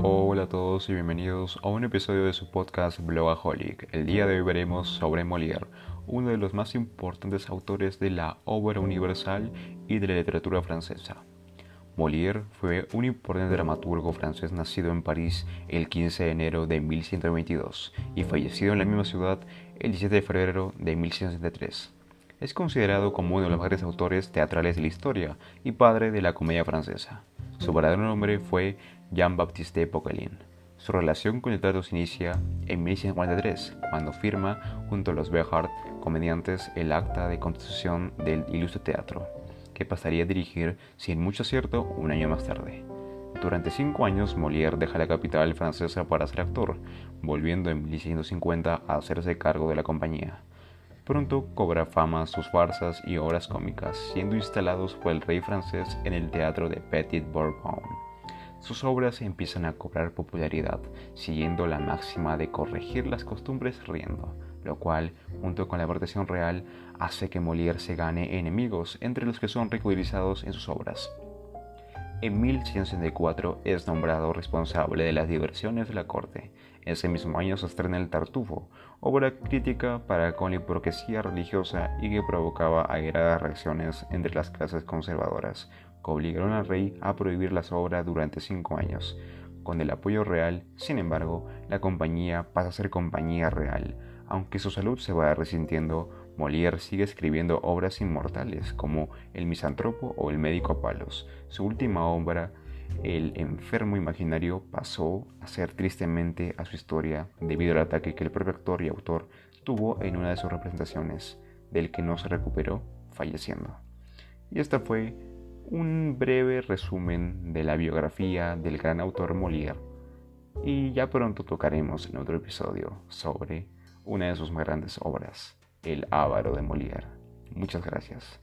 Hola a todos y bienvenidos a un episodio de su podcast Blogaholic. El día de hoy veremos sobre Molière, uno de los más importantes autores de la obra universal y de la literatura francesa. Molière fue un importante dramaturgo francés nacido en París el 15 de enero de 1122 y fallecido en la misma ciudad el 17 de febrero de 1163. Es considerado como uno de los mejores autores teatrales de la historia y padre de la comedia francesa. Su verdadero nombre fue Jean-Baptiste Poquelin. Su relación con el teatro se inicia en 1643, cuando firma junto a los Béjart, comediantes, el acta de constitución del Ilustre Teatro, que pasaría a dirigir, sin mucho acierto, un año más tarde. Durante cinco años, Molière deja la capital francesa para ser actor, volviendo en 1650 a hacerse cargo de la compañía. Pronto cobra fama sus farsas y obras cómicas, siendo instalados por el rey francés en el teatro de Petit Bourbon. Sus obras empiezan a cobrar popularidad, siguiendo la máxima de corregir las costumbres riendo, lo cual, junto con la vertación real, hace que Molière se gane enemigos entre los que son ridiculizados en sus obras. En 1164 es nombrado responsable de las diversiones de la corte. Ese mismo año se estrena El Tartufo, obra crítica para con la hipocresía religiosa y que provocaba airadas reacciones entre las clases conservadoras, que obligaron al rey a prohibir las obras durante cinco años. Con el apoyo real, sin embargo, la compañía pasa a ser compañía real. Aunque su salud se va resintiendo, Molière sigue escribiendo obras inmortales como El misántropo o El médico a palos. Su última obra, El enfermo imaginario, pasó a ser tristemente a su historia debido al ataque que el propio actor y autor tuvo en una de sus representaciones, del que no se recuperó, falleciendo. Y esta fue un breve resumen de la biografía del gran autor Molière. Y ya pronto tocaremos en otro episodio sobre una de sus más grandes obras, el Ávaro de Molière. Muchas gracias.